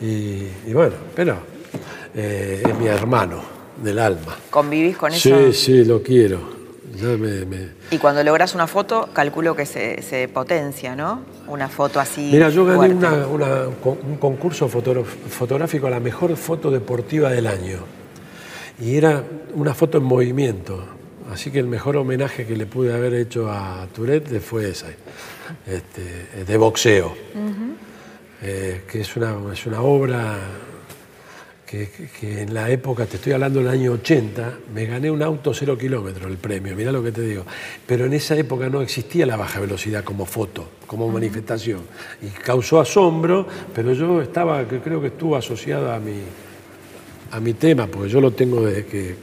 Y, bueno, pero eh, es mi hermano del alma. ¿Convivís con eso? Sí, sí, lo quiero. Y cuando logras una foto, calculo que se, potencia, ¿no? Una foto así. Mira, yo gané un concurso fotográfico a la mejor foto deportiva del año. Y era una foto en movimiento. Así que el mejor homenaje que le pude haber hecho a Tourette fue esa, este, de boxeo. Eh, que es una, es una obra que, en la época, te estoy hablando del año 80, me gané un auto cero kilómetros, el premio, mirá lo que te digo. Pero en esa época no existía la baja velocidad como foto, como manifestación. Y causó asombro, pero yo estaba, que creo que estuvo asociado a mi, a mi tema, porque yo lo tengo desde que,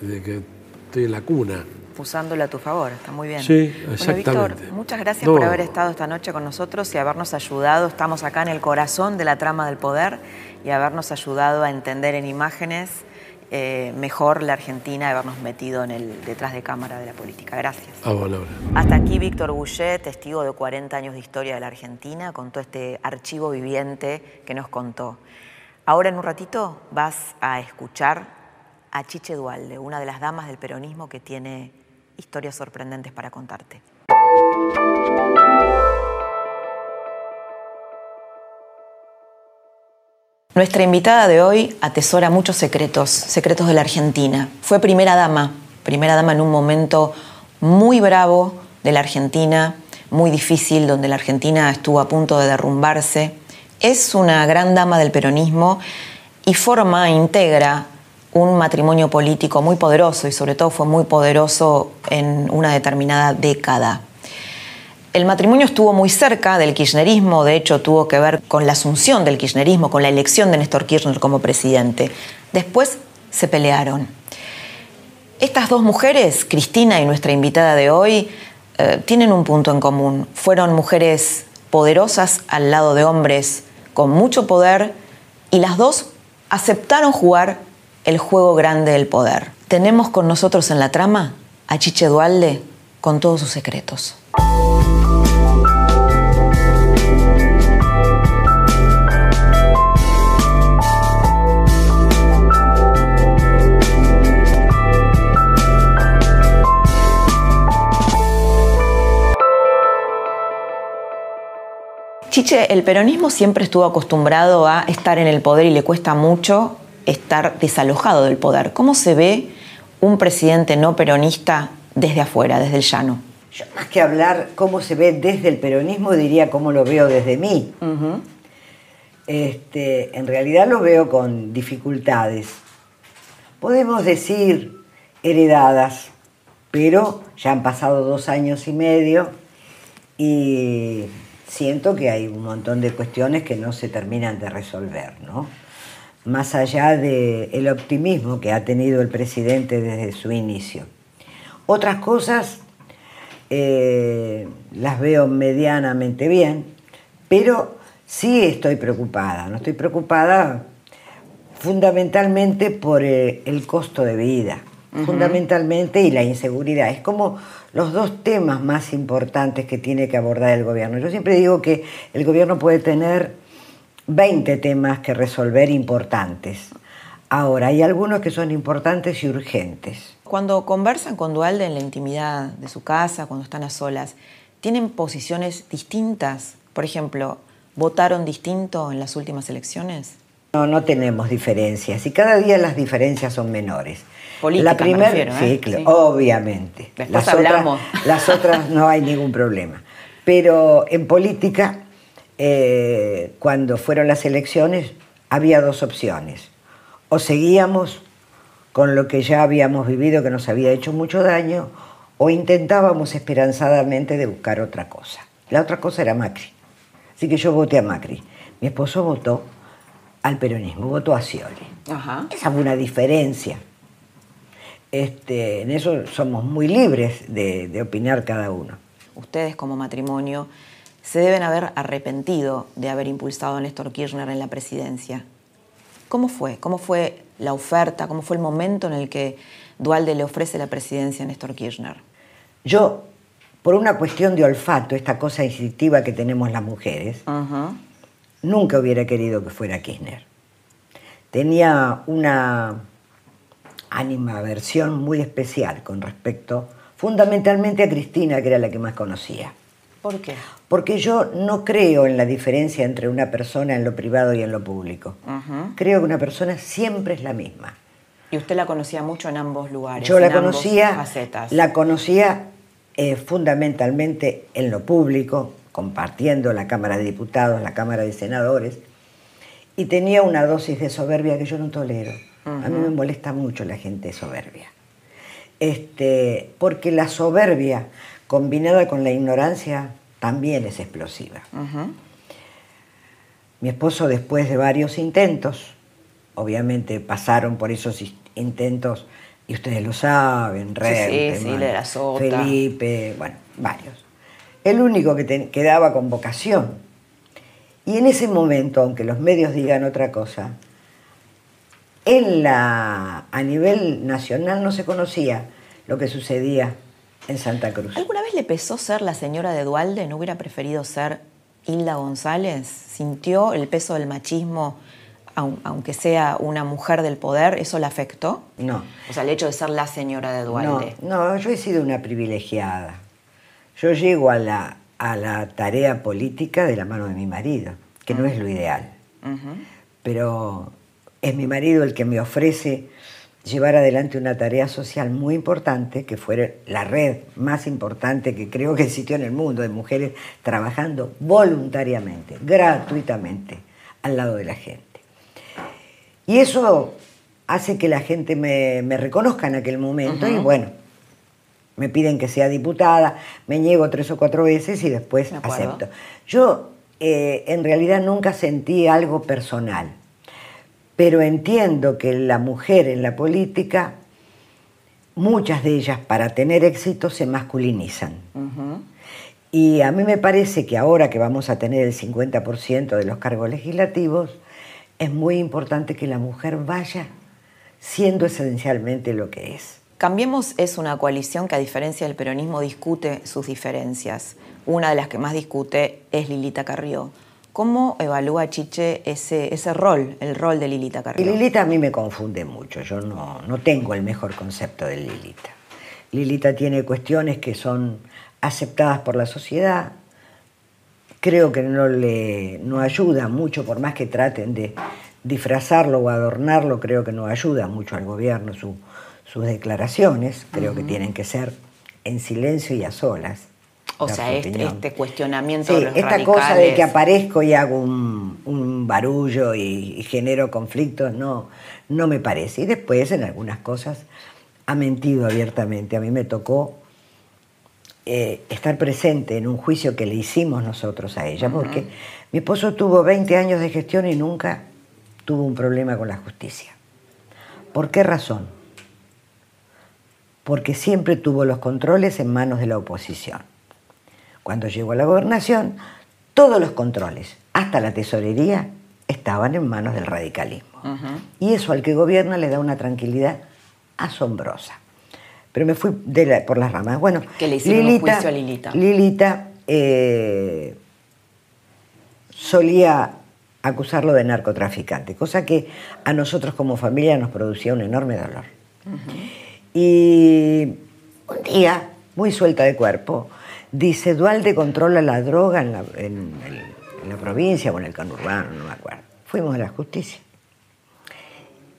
desde que estoy en la cuna. Usándolo a tu favor, está muy bien. Sí, exactamente. Víctor, muchas gracias por haber estado esta noche con nosotros y habernos ayudado. Estamos acá en el corazón de la trama del poder y habernos ayudado a entender en imágenes eh, mejor la Argentina, habernos metido en el detrás de cámara de la política. Gracias. Ah, Hasta aquí Víctor Bouchet, testigo de 40 años de historia de la Argentina, con todo este archivo viviente que nos contó. Ahora en un ratito vas a escuchar a Chiche Dualde, una de las damas del peronismo que tiene historias sorprendentes para contarte. Nuestra invitada de hoy atesora muchos secretos, secretos de la Argentina. Fue primera dama, primera dama en un momento muy bravo de la Argentina, muy difícil, donde la Argentina estuvo a punto de derrumbarse. Es una gran dama del peronismo y forma, integra un matrimonio político muy poderoso y sobre todo fue muy poderoso en una determinada década. El matrimonio estuvo muy cerca del kirchnerismo, de hecho tuvo que ver con la asunción del kirchnerismo, con la elección de Néstor Kirchner como presidente. Después se pelearon. Estas dos mujeres, Cristina y nuestra invitada de hoy, eh, tienen un punto en común. Fueron mujeres poderosas al lado de hombres con mucho poder y las dos aceptaron jugar el juego grande del poder. Tenemos con nosotros en la trama a Chiche Dualde con todos sus secretos. Chiche, el peronismo siempre estuvo acostumbrado a estar en el poder y le cuesta mucho estar desalojado del poder. ¿Cómo se ve un presidente no peronista desde afuera, desde el llano? Yo más que hablar cómo se ve desde el peronismo, diría cómo lo veo desde mí. este, en realidad lo veo con dificultades. Podemos decir heredadas, pero ya han pasado dos años y medio y siento que hay un montón de cuestiones que no se terminan de resolver, ¿no? Más allá del optimismo que ha tenido el presidente desde su inicio. Otras cosas eh, las veo medianamente bien, pero sí estoy preocupada. No estoy preocupada fundamentalmente por eh, el costo de vida, fundamentalmente y la inseguridad. Es como los dos temas más importantes que tiene que abordar el gobierno. Yo siempre digo que el gobierno puede tener 20 temas que resolver importantes. Ahora, hay algunos que son importantes y urgentes. Cuando conversan con Dualde en la intimidad de su casa, cuando están a solas, ¿tienen posiciones distintas? Por ejemplo, ¿votaron distinto en las últimas elecciones? No, no tenemos diferencias y cada día las diferencias son menores. Política, la primera, ¿eh? sí, obviamente. Después las hablamos. Otras, las otras no hay ningún problema. Pero en política, eh, cuando fueron las elecciones, había dos opciones. O seguíamos con lo que ya habíamos vivido, que nos había hecho mucho daño, o intentábamos esperanzadamente de buscar otra cosa. La otra cosa era Macri. Así que yo voté a Macri. Mi esposo votó al peronismo, votó a Scioli. Ajá. Esa fue una diferencia. Este, en eso somos muy libres de, de opinar cada uno. Ustedes como matrimonio se deben haber arrepentido de haber impulsado a Néstor Kirchner en la presidencia. ¿Cómo fue? ¿Cómo fue la oferta? ¿Cómo fue el momento en el que Dualde le ofrece la presidencia a Néstor Kirchner? Yo, por una cuestión de olfato, esta cosa instintiva que tenemos las mujeres, nunca hubiera querido que fuera Kirchner. Tenía una animaversión muy especial con respecto, fundamentalmente a Cristina, que era la que más conocía. ¿Por qué? Porque yo no creo en la diferencia entre una persona en lo privado y en lo público. Creo que una persona siempre es la misma. Y usted la conocía mucho en ambos lugares. Yo la en conocía, facetas. la conocía eh, fundamentalmente en lo público, compartiendo la Cámara de Diputados, la Cámara de Senadores, y tenía una dosis de soberbia que yo no tolero. A mí me molesta mucho la gente soberbia. Este, porque la soberbia combinada con la ignorancia también es explosiva. Mi esposo, después de varios intentos, obviamente pasaron por esos intentos, y ustedes lo saben, sí, Sota. Felipe, bueno, varios. El único que te- quedaba con vocación. Y en ese momento, aunque los medios digan otra cosa, en la, a nivel nacional no se conocía lo que sucedía en Santa Cruz. ¿Alguna vez le pesó ser la señora de Dualde? ¿No hubiera preferido ser Hilda González? ¿Sintió el peso del machismo, aun- aunque sea una mujer del poder? ¿Eso la afectó? No. O sea, el hecho de ser la señora de No, Dualde. no, yo he sido una privilegiada. Yo llego a la, a la tarea política de la mano de mi marido, que no es lo ideal. Pero es mi marido el que me ofrece llevar adelante una tarea social muy importante, que fue la red más importante que creo que existió en el mundo, de mujeres trabajando voluntariamente, gratuitamente, al lado de la gente. Y eso hace que la gente me, me reconozca en aquel momento y bueno, me piden que sea diputada, me niego tres o cuatro veces y después De acepto. Yo eh, en realidad nunca sentí algo personal, pero entiendo que la mujer en la política, muchas de ellas para tener éxito se masculinizan. Y a mí me parece que ahora que vamos a tener el 50% de los cargos legislativos, es muy importante que la mujer vaya siendo esencialmente lo que es. Cambiemos es una coalición que a diferencia del peronismo discute sus diferencias. Una de las que más discute es Lilita Carrió. ¿Cómo evalúa Chiche ese, ese rol, el rol de Lilita Y Carrió? Lilita a mí me confunde mucho, yo no, no tengo el mejor concepto de Lilita. Lilita tiene cuestiones que son aceptadas por la sociedad, creo que no le no ayuda mucho, por más que traten de disfrazarlo o adornarlo, creo que no ayuda mucho al gobierno su- sus declaraciones, creo que tienen que ser en silencio y a solas. O sea, este, este cuestionamiento Sí, de los esta cosa de que aparezco y hago un, un barullo y, y genero conflictos, no, no me parece. Y después en algunas cosas ha mentido abiertamente. A mí me tocó eh, estar presente en un juicio que le hicimos nosotros a ella, porque mi esposo tuvo 20 años de gestión y nunca tuvo un problema con la justicia. ¿Por qué razón? porque siempre tuvo los controles en manos de la oposición. Cuando llegó a la gobernación, todos los controles, hasta la tesorería, estaban en manos del radicalismo. Y eso al que gobierna le da una tranquilidad asombrosa. Pero me fui por las ramas. Bueno, ¿Qué le hicieron Lilita, juicio a Lilita? Lilita eh, solía acusarlo de narcotraficante, cosa que a nosotros como familia nos producía un enorme dolor. Y un día, muy suelta de cuerpo, dice, Dualde controla la droga en la, provincia o en el conurbano, no me acuerdo. Fuimos a la justicia.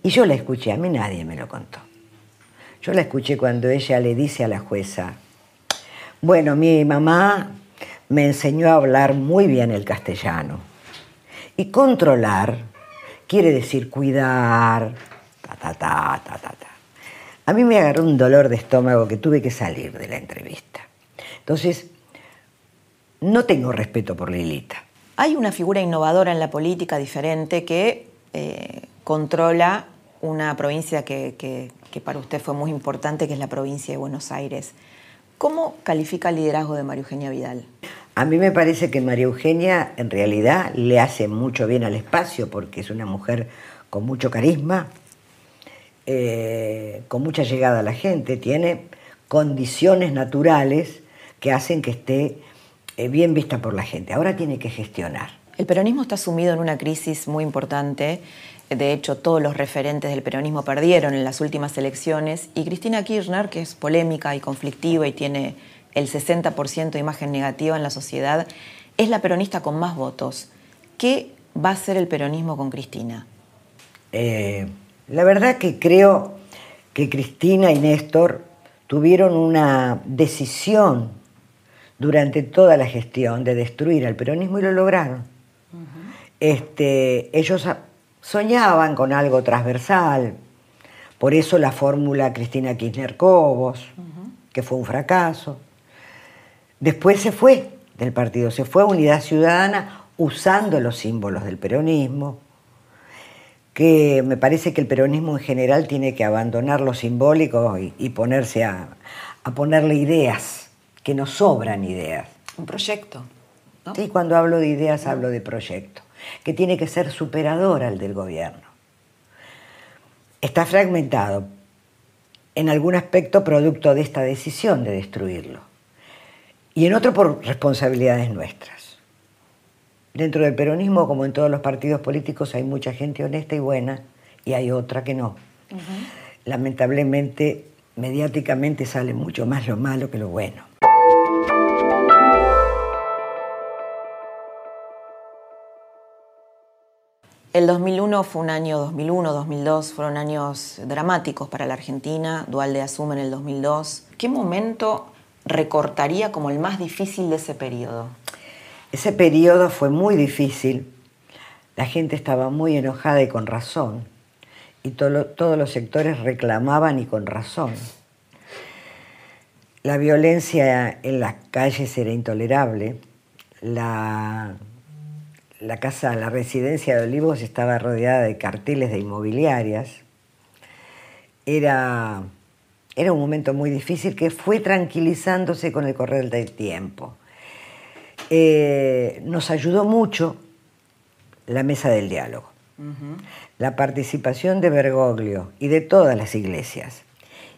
Y yo la escuché, a mí nadie me lo contó. Yo la escuché cuando ella le dice a la jueza, bueno, mi mamá me enseñó a hablar muy bien el castellano. Y controlar quiere decir cuidar, ta, ta, ta, ta, ta, ta. A mí me agarró un dolor de estómago que tuve que salir de la entrevista. Entonces, no tengo respeto por Lilita. Hay una figura innovadora en la política diferente que eh, controla una provincia que, que, para usted fue muy importante, que es la provincia de Buenos Aires. ¿Cómo califica el liderazgo de María Eugenia Vidal? A mí me parece que María Eugenia en realidad le hace mucho bien al espacio porque es una mujer con mucho carisma, eh, con mucha llegada a la gente, tiene condiciones naturales que hacen que esté eh, bien vista por la gente. Ahora tiene que gestionar. El peronismo está sumido en una crisis muy importante. De hecho, todos los referentes del peronismo perdieron en las últimas elecciones y Cristina Kirchner, que es polémica y conflictiva y tiene el 60% de imagen negativa en la sociedad, es la peronista con más votos. ¿Qué va a hacer el peronismo con Cristina? Eh, la verdad que creo que Cristina y Néstor tuvieron una decisión durante toda la gestión de destruir al peronismo y lo lograron. este, ellos soñaban con algo transversal, por eso la fórmula Cristina Kirchner-Cobos, que fue un fracaso. Después se fue del partido, se fue a Unidad Ciudadana usando los símbolos del peronismo, que me parece que el peronismo en general tiene que abandonar lo simbólico y, ponerse a ponerle ideas que nos sobran ideas. Un proyecto. ¿no? Sí, cuando hablo de ideas hablo de proyecto, que tiene que ser superador al del gobierno. Está fragmentado, en algún aspecto producto de esta decisión de destruirlo, y en otro por responsabilidades nuestras. Dentro del peronismo, como en todos los partidos políticos, hay mucha gente honesta y buena, y hay otra que no. Lamentablemente, mediáticamente sale mucho más lo malo que lo bueno. El 2001 fue un año, 2001, 2002 fueron años dramáticos para la Argentina. Dualde asume en el 2002. ¿Qué momento recortaría como el más difícil de ese periodo? Ese periodo fue muy difícil. La gente estaba muy enojada y con razón. Y todos los sectores reclamaban y con razón. La violencia en las calles era intolerable. La la casa, la residencia de Olivos estaba rodeada de carteles de inmobiliarias. Era, era un momento muy difícil que fue tranquilizándose con el correr del tiempo. Eh, nos ayudó mucho la mesa del diálogo, la participación de Bergoglio y de todas las iglesias,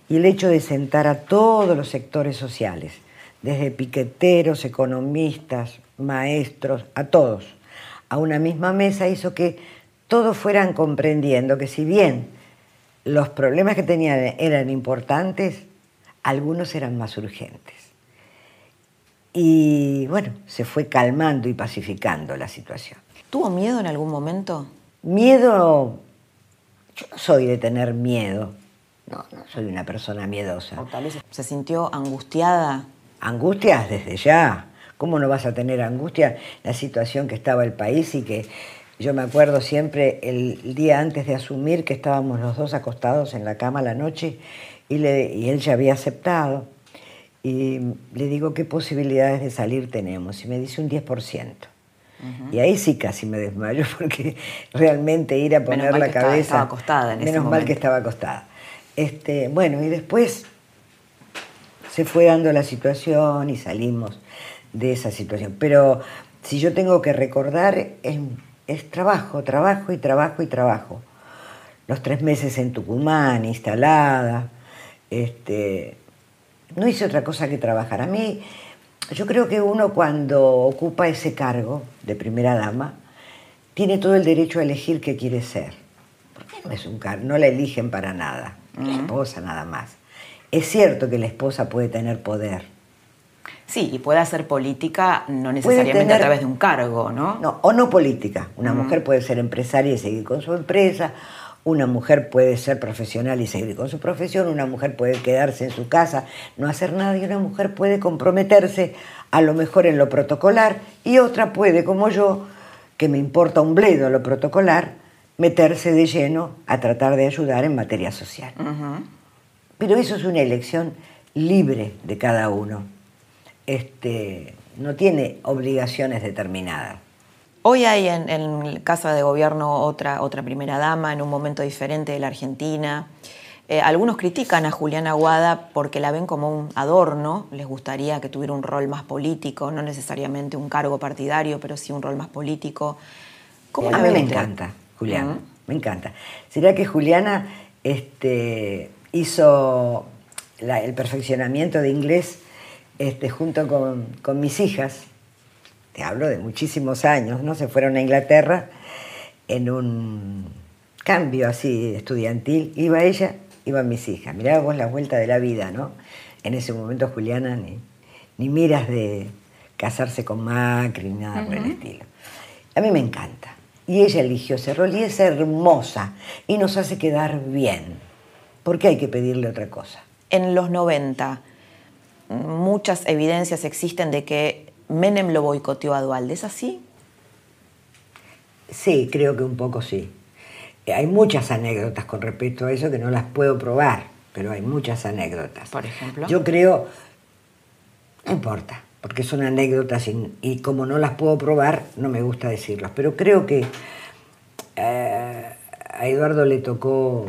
y el hecho de sentar a todos los sectores sociales, desde piqueteros, economistas, maestros, a todos, a una misma mesa hizo que todos fueran comprendiendo que si bien los problemas que tenían eran importantes, algunos eran más urgentes. Y bueno, se fue calmando y pacificando la situación. ¿Tuvo miedo en algún momento? Miedo, yo no soy de tener miedo, no, no soy una persona miedosa. se sintió angustiada. Angustias desde ya, ¿Cómo no vas a tener angustia la situación que estaba el país y que yo me acuerdo siempre el día antes de asumir que estábamos los dos acostados en la cama la noche y, él ya había aceptado. Y le digo, ¿qué posibilidades de salir tenemos? Y me dice un 10%. Y ahí sí casi me desmayo [laughs] porque realmente ir a poner la cabeza... Estaba, acostada en Menos mal que estaba acostada. Este, bueno, y después se fue dando la situación y salimos de esa situación. Pero si yo tengo que recordar, es, es trabajo, trabajo y trabajo y trabajo. Los tres meses en Tucumán, instalada, este, no hice otra cosa que trabajar. A mí, yo creo que uno cuando ocupa ese cargo de primera dama, tiene todo el derecho a elegir qué quiere ser. Porque no es un cargo, no la eligen para nada, la esposa nada más. Es cierto que la esposa puede tener poder. Sí, y puede hacer política no necesariamente a través de un cargo, ¿no? No, o no política. Una mujer puede ser empresaria y seguir con su empresa, una mujer puede ser profesional y seguir con su profesión, una mujer puede quedarse en su casa, no hacer nada y una mujer puede comprometerse a lo mejor en lo protocolar y otra puede, como yo, que me importa un bledo lo protocolar, meterse de lleno a tratar de ayudar en materia social. Pero eso es una elección libre de cada uno. Este, no tiene obligaciones determinadas. Hoy hay en, en Casa de Gobierno otra, otra primera dama en un momento diferente de la Argentina. Eh, algunos critican a Juliana Aguada porque la ven como un adorno, les gustaría que tuviera un rol más político, no necesariamente un cargo partidario, pero sí un rol más político. ¿Cómo a mí me encanta, Juliana, me encanta. ¿Será que Juliana este, hizo el perfeccionamiento de inglés este, junto con, con mis hijas? te hablo de muchísimos años, ¿no? Se fueron a Inglaterra en un cambio así estudiantil. Iba ella, iban mis hijas. Mirá vos la vuelta de la vida, ¿no? En ese momento Juliana ni, ni miras de casarse con Macri ni nada por el estilo. A mí me encanta. Y ella eligió ese rol y es hermosa y nos hace quedar bien. ¿Por qué hay que pedirle otra cosa? En los 90, muchas evidencias existen de que Menem lo boicoteó a Dualde, ¿es así? Sí, creo que un poco sí. Hay muchas anécdotas con respecto a eso que no las puedo probar, pero hay muchas anécdotas. Por ejemplo. Yo creo, no importa, porque son anécdotas y, como no las puedo probar, no me gusta decirlas, pero creo que eh, a Eduardo le tocó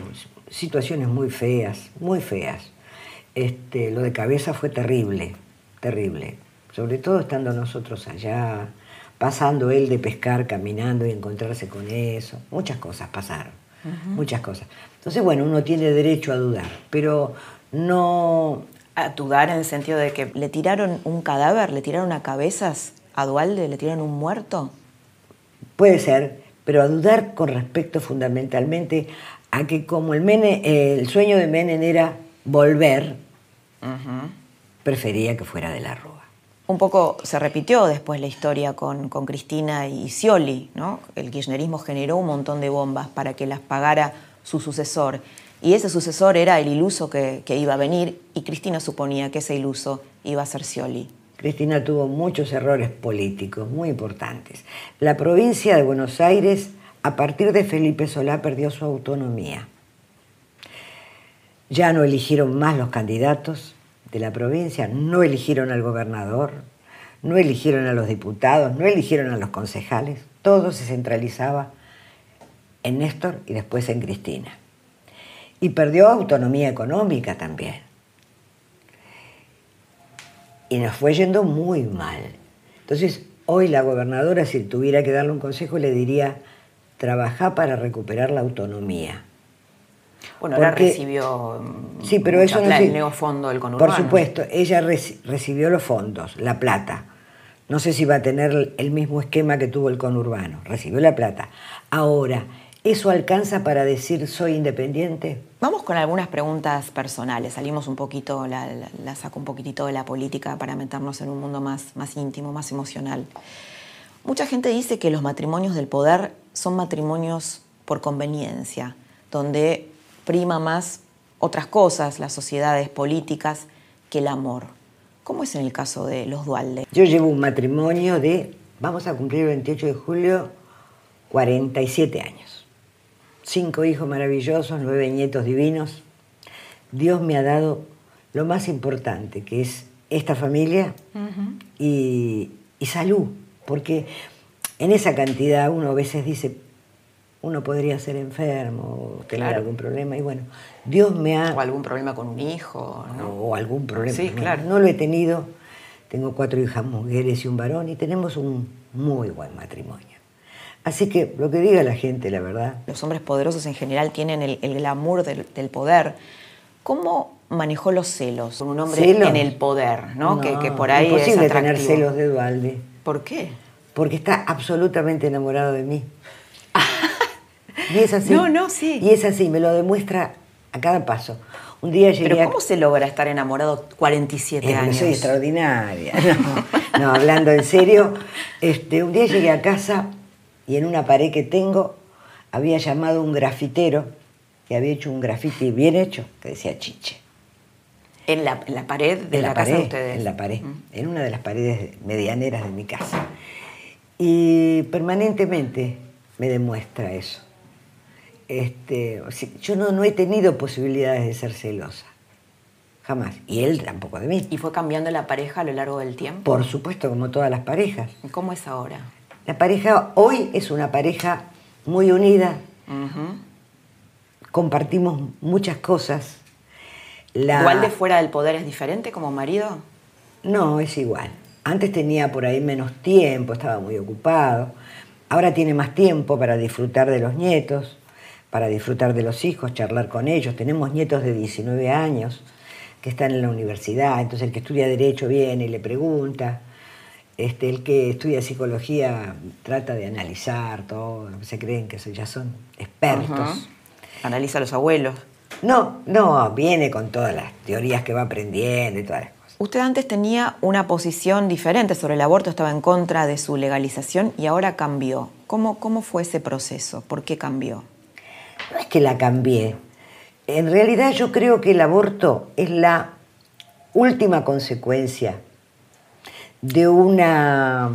situaciones muy feas, muy feas. Este, lo de cabeza fue terrible, terrible sobre todo estando nosotros allá, pasando él de pescar, caminando y encontrarse con eso. Muchas cosas pasaron, muchas cosas. Entonces, bueno, uno tiene derecho a dudar, pero no... A dudar en el sentido de que le tiraron un cadáver, le tiraron a cabezas a Dualde, le tiraron un muerto. Puede ser, pero a dudar con respecto fundamentalmente a que como el, Mene, el sueño de Menem era volver, prefería que fuera de la Rúa. Un poco se repitió después la historia con, Cristina y Scioli, ¿no? El kirchnerismo generó un montón de bombas para que las pagara su sucesor. Y ese sucesor era el iluso que, iba a venir y Cristina suponía que ese iluso iba a ser Scioli. Cristina tuvo muchos errores políticos muy importantes. La provincia de Buenos Aires, a partir de Felipe Solá, perdió su autonomía. Ya no eligieron más los candidatos, de la provincia no eligieron al gobernador, no eligieron a los diputados, no eligieron a los concejales, todo se centralizaba en Néstor y después en Cristina. Y perdió autonomía económica también. Y nos fue yendo muy mal. Entonces, hoy la gobernadora, si tuviera que darle un consejo, le diría, trabaja para recuperar la autonomía. Bueno, ahora recibió sí, pero eso no el neofondo del conurbano. Por supuesto, ella recibió los fondos, la plata. No sé si va a tener el mismo esquema que tuvo el conurbano. Recibió la plata. Ahora, ¿eso alcanza para decir soy independiente? Vamos con algunas preguntas personales. Salimos un poquito, la, saco un poquitito de la política para meternos en un mundo más, más íntimo, más emocional. Mucha gente dice que los matrimonios del poder son matrimonios por conveniencia, donde prima más otras cosas, las sociedades políticas, que el amor. ¿Cómo es en el caso de los Dualde? Yo llevo un matrimonio de, vamos a cumplir el 28 de julio, 47 años. Cinco hijos maravillosos, nueve nietos divinos. Dios me ha dado lo más importante, que es esta familia y, y salud, porque en esa cantidad uno a veces dice, uno podría ser enfermo o tener Claro. algún problema y bueno, Dios me ha... O algún problema con un hijo, ¿no? o algún problema. Sí, Bueno, claro. No lo he tenido. Tengo cuatro hijas mujeres y un varón y tenemos un muy buen matrimonio. Así que lo que diga la gente, la verdad. Los hombres poderosos en general tienen el, el glamour del, del poder. ¿Cómo manejó los celos con un hombre ¿Celos? en el poder, ¿no? que, No, que por ahí es imposible atractivo. tener celos de Dualde, ¿Por qué? porque está absolutamente enamorado de mí. [laughs] y es así. No, no, sí. Y es así, me lo demuestra a cada paso. Un día llegué Pero a- ¿cómo se logra estar enamorado 47 Eh, años? soy extraordinaria. [laughs] No, no, hablando en serio, este, un día llegué a casa y en una pared que tengo había llamado un grafitero que había hecho un grafiti bien hecho que decía chiche. En la, en la pared de en la, la, casa pared, de ustedes. en la pared, Mm. en una de las paredes medianeras de mi casa. Y permanentemente me demuestra eso. Este, o sea, yo no, no he tenido posibilidades de ser celosa, jamás. Y él tampoco de mí. ¿Y fue cambiando la pareja a lo largo del tiempo? Por supuesto, como todas las parejas. ¿Cómo es ahora? La pareja hoy es una pareja muy unida, compartimos muchas cosas. La- ¿Igual de fuera del poder es diferente como marido? No, es igual. Antes tenía por ahí menos tiempo, estaba muy ocupado. Ahora tiene más tiempo para disfrutar de los nietos, para disfrutar de los hijos, charlar con ellos. Tenemos nietos de 19 años que están en la universidad, entonces el que estudia Derecho viene y le pregunta. Este, el que estudia psicología trata de analizar todo, se creen que ya son expertos. Analiza a los abuelos. No, no, viene con todas las teorías que va aprendiendo y todas las cosas. Usted antes tenía una posición diferente sobre el aborto, estaba en contra de su legalización y ahora cambió. ¿Cómo, cómo fue ese proceso? ¿Por qué cambió? No es que la cambié. En realidad yo creo que el aborto es la última consecuencia de una...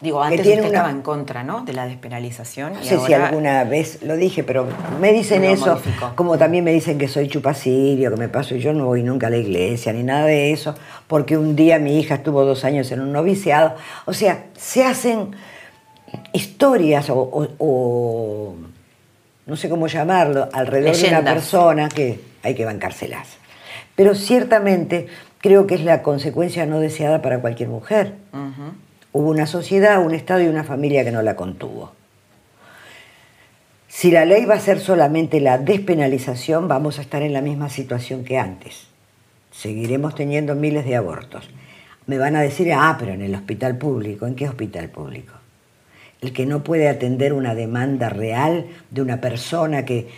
Digo, antes usted una- estaba en contra, ¿no? De la despenalización. No y sé si ahora- alguna vez lo dije, pero me dicen eso, modificó. como también me dicen que soy chupacirio, que me paso y yo no voy nunca a la iglesia ni nada de eso, porque un día mi hija estuvo dos años en un noviciado. O sea, se hacen historias o, o- o no sé cómo llamarlo, alrededor de una persona que hay que bancárselas. Pero ciertamente creo que es la consecuencia no deseada para cualquier mujer. Hubo una sociedad, un Estado y una familia que no la contuvo. Si la ley va a ser solamente la despenalización, vamos a estar en la misma situación que antes. Seguiremos teniendo miles de abortos. Me van a decir, ah, pero en el hospital público. ¿En qué hospital público? El que no puede atender una demanda real de una persona que,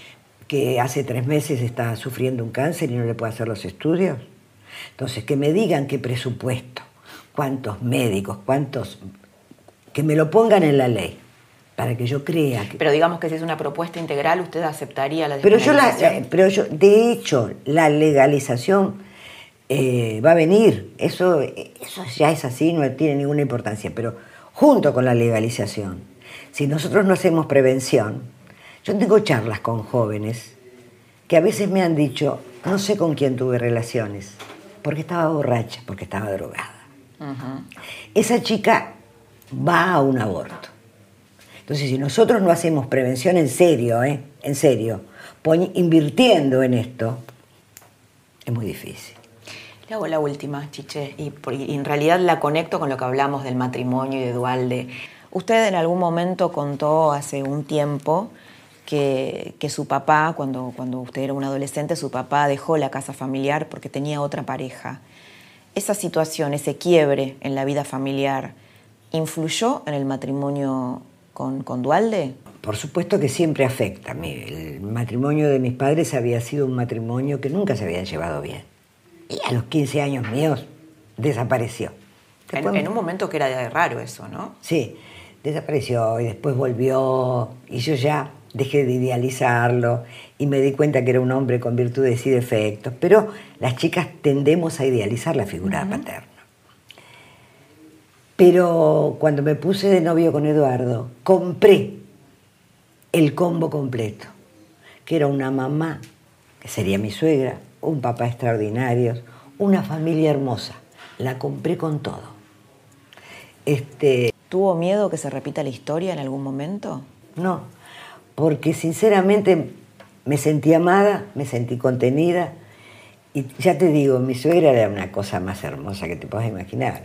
que hace tres meses está sufriendo un cáncer y no le puede hacer los estudios. Entonces, que me digan qué presupuesto, cuántos médicos, cuántos... Que me lo pongan en la ley, para que yo crea que... Pero digamos que si es una propuesta integral, usted aceptaría la Pero yo, la, despenalización. pero yo, de hecho, la legalización eh, va a venir. Eso, eso ya es así, no tiene ninguna importancia. Pero junto con la legalización, si nosotros no hacemos prevención, yo tengo charlas con jóvenes que a veces me han dicho, no sé con quién tuve relaciones, porque estaba borracha, porque estaba drogada. Esa chica va a un aborto. Entonces, si nosotros no hacemos prevención en serio, ¿eh? en serio, invirtiendo en esto, es muy difícil. Le hago la última, Chiche, y, en realidad la conecto con lo que hablamos del matrimonio y de Dualde. Usted en algún momento contó hace un tiempo que, su papá, cuando, cuando usted era un adolescente, su papá dejó la casa familiar porque tenía otra pareja. Esa situación, ese quiebre en la vida familiar, ¿influyó en el matrimonio con, con Dualde? Por supuesto que siempre afecta. El matrimonio de mis padres había sido un matrimonio que nunca se habían llevado bien. Y a los 15 años míos desapareció. En, Después- en un momento que era raro eso, ¿no? Sí, desapareció y después volvió y yo ya dejé de idealizarlo y me di cuenta que era un hombre con virtudes y defectos, pero las chicas tendemos a idealizar la figura paterna. Pero cuando me puse de novio con Eduardo, compré el combo completo, que era una mamá, que sería mi suegra, un papá extraordinario, una familia hermosa. La compré con todo. Este, ¿Tuvo miedo que se repita la historia en algún momento? no, porque sinceramente me sentí amada, me sentí contenida. Y ya te digo, mi suegra era una cosa más hermosa que te puedas imaginar.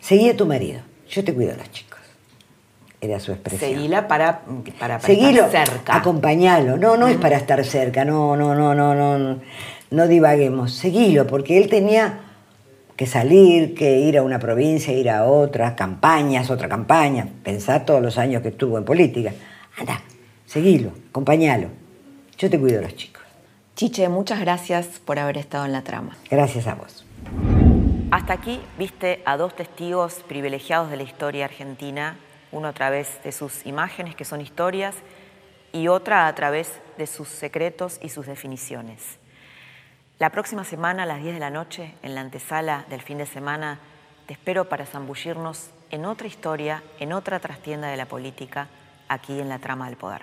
Seguí a tu marido, yo te cuido a los chicos. Era su expresión. Seguíla para, para, para Seguilo, estar cerca. acompañalo. No, no es para estar cerca, no, no, no, no, no, no, divaguemos. Seguilo, porque él tenía que salir, que ir a una provincia, ir a otra, campañas, otra campaña. Pensar todos los años que estuvo en política. Anda, seguilo, acompañalo. Yo te cuido a los chicos. Chiche, muchas gracias por haber estado en la trama. Gracias a vos. Hasta aquí viste a dos testigos privilegiados de la historia argentina, uno a través de sus imágenes, que son historias, y otra a través de sus secretos y sus definiciones. La próxima semana a las 10 de la noche, en la antesala del fin de semana, te espero para zambullirnos en otra historia, en otra trastienda de la política, aquí en la trama del poder.